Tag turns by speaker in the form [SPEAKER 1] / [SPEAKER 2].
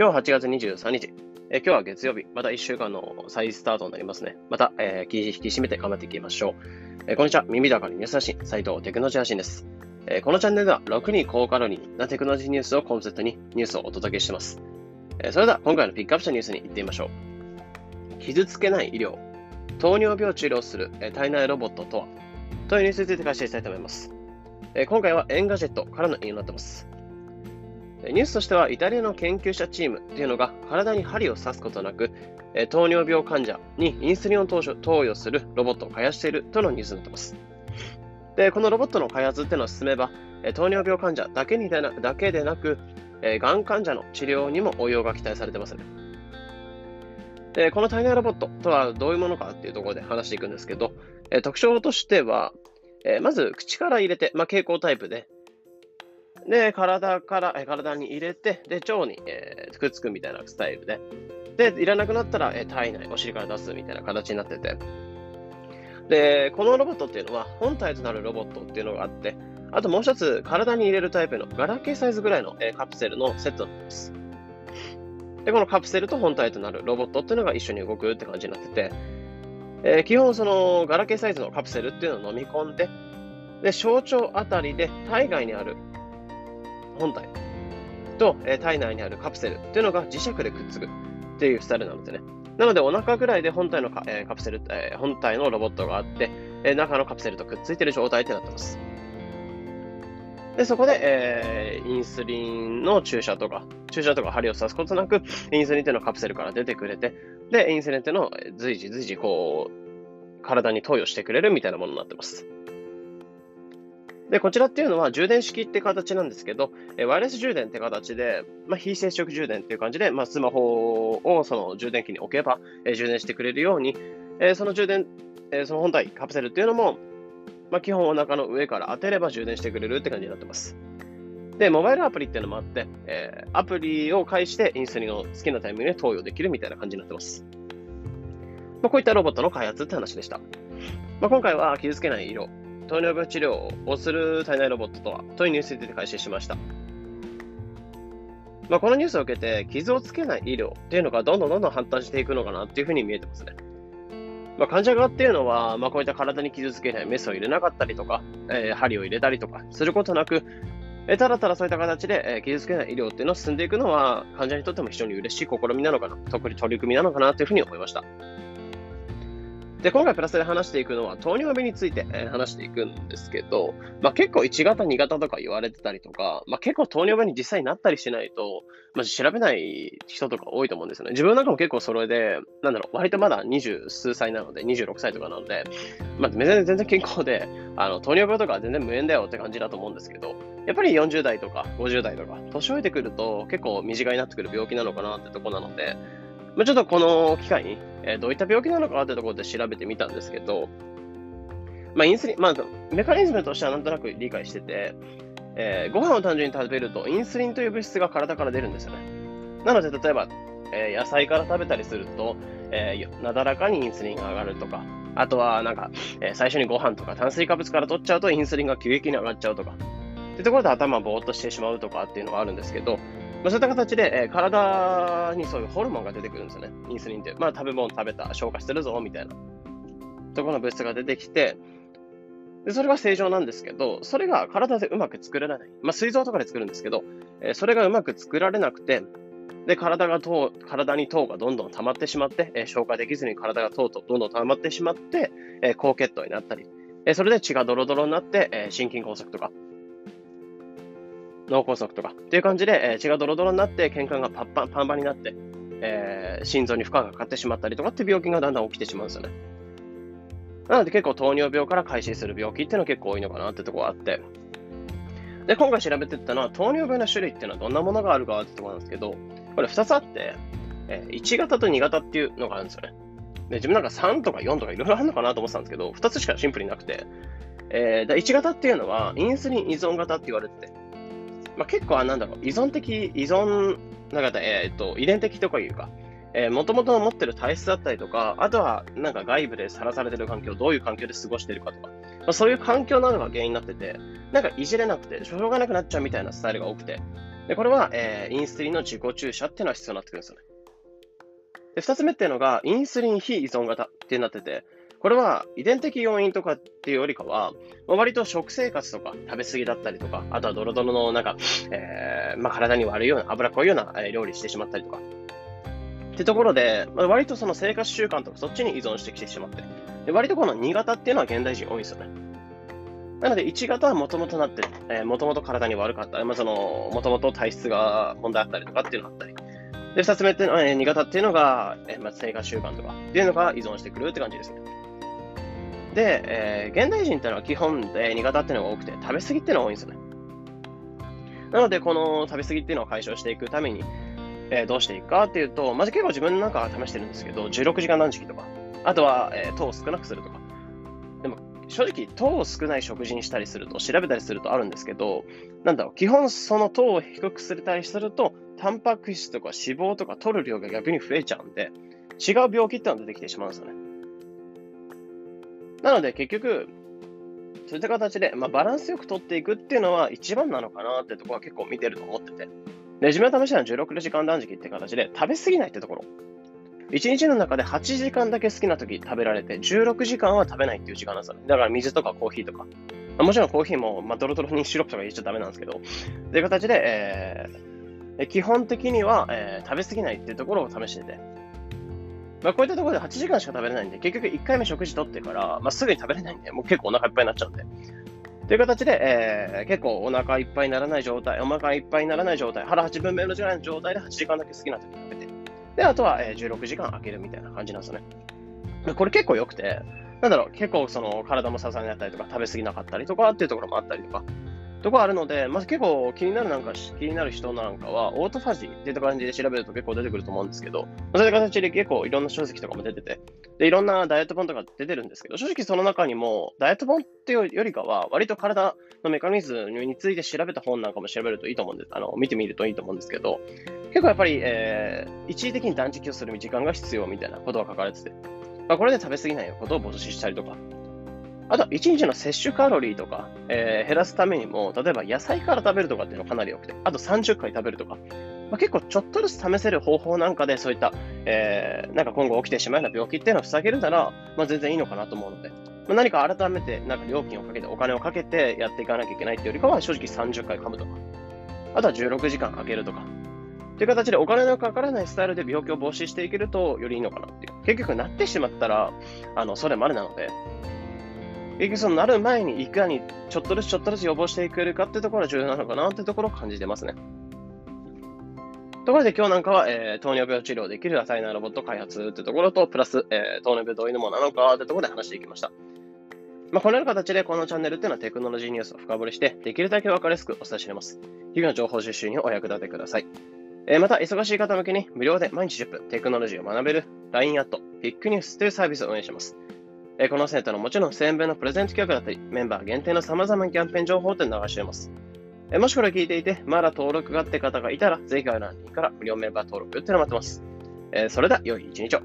[SPEAKER 1] 今日8月23日。え今日は月曜日。また1週間の再スタートになりますね。また、えー、気引き締めて頑張っていきましょう。えー、こんにちは。耳高にニュース発信、斉藤テクノロジー発信です。えー、このチャンネルでは6に高カロリーなテクノロジーニュースをコンセプトにニュースをお届けしています。えそれでは今回のピックアップしたニュースに行ってみましょう。傷つけない医療。糖尿病を治療する、え体内ロボットとはというニュースについて解説したいと思います。え今回はエンガジェットからの引用になっています。ニュースとしては、イタリアの研究者チームというのが体に針を刺すことなく、糖尿病患者にインスリンを投与するロボットを開発しているとのニュースになっています。で、このロボットの開発っていうのを進めば、糖尿病患者だけにでなだけでなく、がん患者の治療にも応用が期待されてます。で、この体内ロボットとはどういうものかっていうところで話していくんですけど、特徴としては、まず口から入れて、まあ、蛍光タイプで、で、体から、え体に入れて、で、腸に、えー、くっつくみたいなスタイルで、で、いらなくなったら、え体内、お尻から出すみたいな形になってて、で、このロボットっていうのは、本体となるロボットっていうのがあって、あともう一つ、体に入れるタイプのガラケーサイズぐらいの、えカプセルのセットなります。で、このカプセルと本体となるロボットっていうのが一緒に動くって感じになってて、えー、基本そのガラケーサイズのカプセルっていうのを飲み込んで、で、小腸あたりで体外にある本体と、え、体内にあるカプセルっていうのが磁石でくっつくっていうスタイルなんですね。なので、お腹ぐらいで本体のカ,、え、カプセル、え、本体のロボットがあって、え、中のカプセルとくっついている状態ってなってます。で、そこで、えー、インスリンの注射とか、注射とか針を刺すことなく、インスリンっていうのはカプセルから出てくれて、で、インスリンっていうのを随時随時こう、体に投与してくれるみたいなものになってます。で、こちらっていうのは充電式って形なんですけど、えワイヤレス充電って形で、まあ、非接触充電っていう感じで、まあ、スマホをその充電器に置けば、え充電してくれるように、えその充電、えその本体、カプセルっていうのも、まあ、基本お腹の上から当てれば充電してくれるって感じになってます。で、モバイルアプリっていうのもあって、え、アプリを介してインスリンを好きなタイミングで投与できるみたいな感じになってます。まあ、こういったロボットの開発って話でした。まあ、今回は傷つけない色、糖尿病治療をする体内ロボットとはというニュースについて開始しました。まあ、このニュースを受けて、傷をつけない医療っていうのがどんどんどんどん発達していくのかなっていうふうに見えてますね。まあ、患者側っていうのは、まあ、こういった体に傷つけないメスを入れなかったりとか、えー、針を入れたりとかすることなく、え、ただただそういった形で、え、傷つけない医療っていうのを進んでいくのは、患者にとっても非常に嬉しい試みなのかな、特に取り組みなのかなというふうに思いました。で、今回プラスで話していくのは糖尿病について、え、話していくんですけど、まあ、結構1型、2型とか言われてたりとか、まあ、結構糖尿病に実際になったりしないと、まあ、調べない人とか多いと思うんですよね。自分なんかも結構それで、なんだろう、割とまだ20数歳なので、26歳とかなので、まあ、全然全然健康で、あの糖尿病とか全然無縁だよって感じだと思うんですけど、やっぱり40代とか50代とか、年老いてくると結構身近になってくる病気なのかなってとこなので、まあ、ちょっとこの機会に、えー、どういった病気なのかってところで調べてみたんですけど、まあ、インスリン、まあ、メカニズムとしてはなんとなく理解してて、えー、ご飯を単純に食べるとインスリンという物質が体から出るんですよね。なので、例えば、えー、野菜から食べたりすると、えー、なだらかにインスリンが上がるとか、あとは、なんか、え、最初にご飯とか炭水化物から取っちゃうとインスリンが急激に上がっちゃうとか、ってところで頭ぼーっとしてしまうとかっていうのがあるんですけど、まあ、そういった形で、えー、体にそういうホルモンが出てくるんですよね。インスリンって。まあ、食べ物食べた、消化してるぞ、みたいな。ところの物質が出てきて、でそれが正常なんですけど、それが体でうまく作れない。まあ、膵臓とかで作るんですけど、えー、それがうまく作られなくて、で、体が糖、体に糖がどんどん溜まってしまって、えー、消化できずに体が糖とどんどん溜まってしまって、えー、高血糖になったり、え、それで血がドロドロになって、え、心筋梗塞とか、脳梗塞とかっていう感じで、え、血がドロドロになって、血管がパンパンパンパンになって、えー、心臓に負荷がかかってしまったりとかって病気がだんだん起きてしまうんですよね。なので結構糖尿病から開始する病気っていうのは結構多いのかなってとこがあって。で、今回調べてったのは糖尿病の種類っていうのはどんなものがあるかってとこなんですけど、これ2つあって、えー、1型と2型っていうのがあるんですよね。で、自分なんか3とか4とかいろいろあるのかなと思ってたんですけど、2つしかシンプルになくて、えー、1型っていうのはインスリン依存型って言われてて、まあ、結構、なんだろう、依存的、依存、なんか、えっ、と、遺伝的とかいうか、えー、もともと持ってる体質だったりとか、あとは、なんか外部でさらされてる環境、どういう環境で過ごしてるかとか、まあ、そういう環境なのが原因になってて、なんかいじれなくて、しょうがなくなっちゃうみたいなスタイルが多くて、で、これは、えー、インスリンの自己注射っていうのは必要になってくるんですよね。で、二つ目っていうのが、インスリン非依存型ってなってて、これは遺伝的要因とかっていうよりかは、割と食生活とか食べ過ぎだったりとか、あとはドロドロのなんか、えー、まあ、体に悪いような、脂っこいような料理してしまったりとか。ってところで、まあ、割とその生活習慣とかそっちに依存してきてしまって。で割とこの2型っていうのは現代人多いんですよね。なので、1型はもともとなって、えー、もともと体に悪かった。まあ、その、もともと体質が問題あったりとかっていうのがあったり。で、2つ目っていうのは、えー、2型っていうのが、えー、まあ、生活習慣とかっていうのが依存してくるって感じですね。で、えー、現代人っていうのは基本で2型っていうのが多くて、食べ過ぎっていうのが多いんですよね。なので、この食べ過ぎっていうのを解消していくために、えー、どうしていくかっていうと、まず結構自分の中は試してるんですけど、16時間断食とか、あとは、えー、糖を少なくするとか。でも、正直、糖を少ない食事にしたりすると、調べたりするとあるんですけど、なんだろう、基本その糖を低くするたりすると、タンパク質とか脂肪とか取る量が逆に増えちゃうんで、違う病気ってのが出てきてしまうんですよね。なので結局、そういった形で、まあ、バランスよく取っていくっていうのは一番なのかなってところは結構見てると思ってて。で、自分は試したのは16時間断食って形で食べ過ぎないってところ。1日の中で8時間だけ好きな時食べられて、16時間は食べないっていう時間なんですよね。だから水とかコーヒーとか。もちろんコーヒーも、まあ、ドロドロにシロップとか入れちゃダメなんですけど、という形で、えー、基本的には、えー、食べ過ぎないっていうところを試してて、まあ、こういったところで8時間しか食べれないんで、結局1回目食事取ってから、まあ、すぐに食べれないんで、もう結構お腹いっぱいになっちゃうんで。という形で、えー、結構お腹いっぱいにならない状態、お腹いっぱいにならない状態、腹8分目のぐらいの状態で8時間だけ好きな時に食べて、で、あとは、えー、16時間空けるみたいな感じなんですよね。これ結構良くて、なんだろう、結構その体も支えになったりとか、食べ過ぎなかったりとかっていうところもあったりとか、とこあるので、まず結構気になるなんか、気になる人なんかは、オートファジーっていった感じで調べると結構出てくると思うんですけど、そういう形で結構いろんな書籍とかも出てて、で、いろんなダイエット本とか出てるんですけど、正直その中にも、ダイエット本っていうよりかは、割と体のメカニズムについて調べた本なんかも調べるといいと思うんです、あの、見てみるといいと思うんですけど、結構やっぱり、えー、一時的に断食をする時間が必要みたいなことが書かれてて、まあ、これで食べ過ぎないことを防止したりとか、あとは1日の摂取カロリーとか、えー、減らすためにも、例えば野菜から食べるとかっていうのがかなり良くて、あと30回食べるとか、まあ、結構ちょっとずつ試せる方法なんかで、そういった、えー、なんか今後起きてしまうような病気っていうのを塞げるなら、まあ、全然いいのかなと思うので、まあ、何か改めて、なんか料金をかけて、お金をかけてやっていかなきゃいけないっていうよりかは、正直30回噛むとか、あとは16時間かけるとか、という形でお金のかからないスタイルで病気を防止していけるとよりいいのかなっていう。結局なってしまったら、あの、それまでなので、結局そのなる前にいかにちょっとずつちょっとずつ予防していけるかってところが重要なのかなってところを感じてますね。ところで今日なんかは、えー、糖尿病治療できるアサイナロボット開発ってところと、プラス、えー、糖尿病どういうものなのかってところで話していきました。まあ、このような形でこのチャンネルっていうのはテクノロジーニュースを深掘りして、できるだけ分かりやすくお伝えしています。日々の情報収集にお役立てください。えー、また、忙しい方向けに無料で毎日10分テクノロジーを学べる LINE アット、ビッグニュースというサービスを運営します。えこのセンターのもちろん1000円分のプレゼント企画だったり、メンバー限定の様々なキャンペーン情報って流しています。えもしこれ聞いていて、まだ登録があって方がいたら、ぜひ概要欄にから無料メンバー登録ってのを待ってます。えそれでは、良い一日を。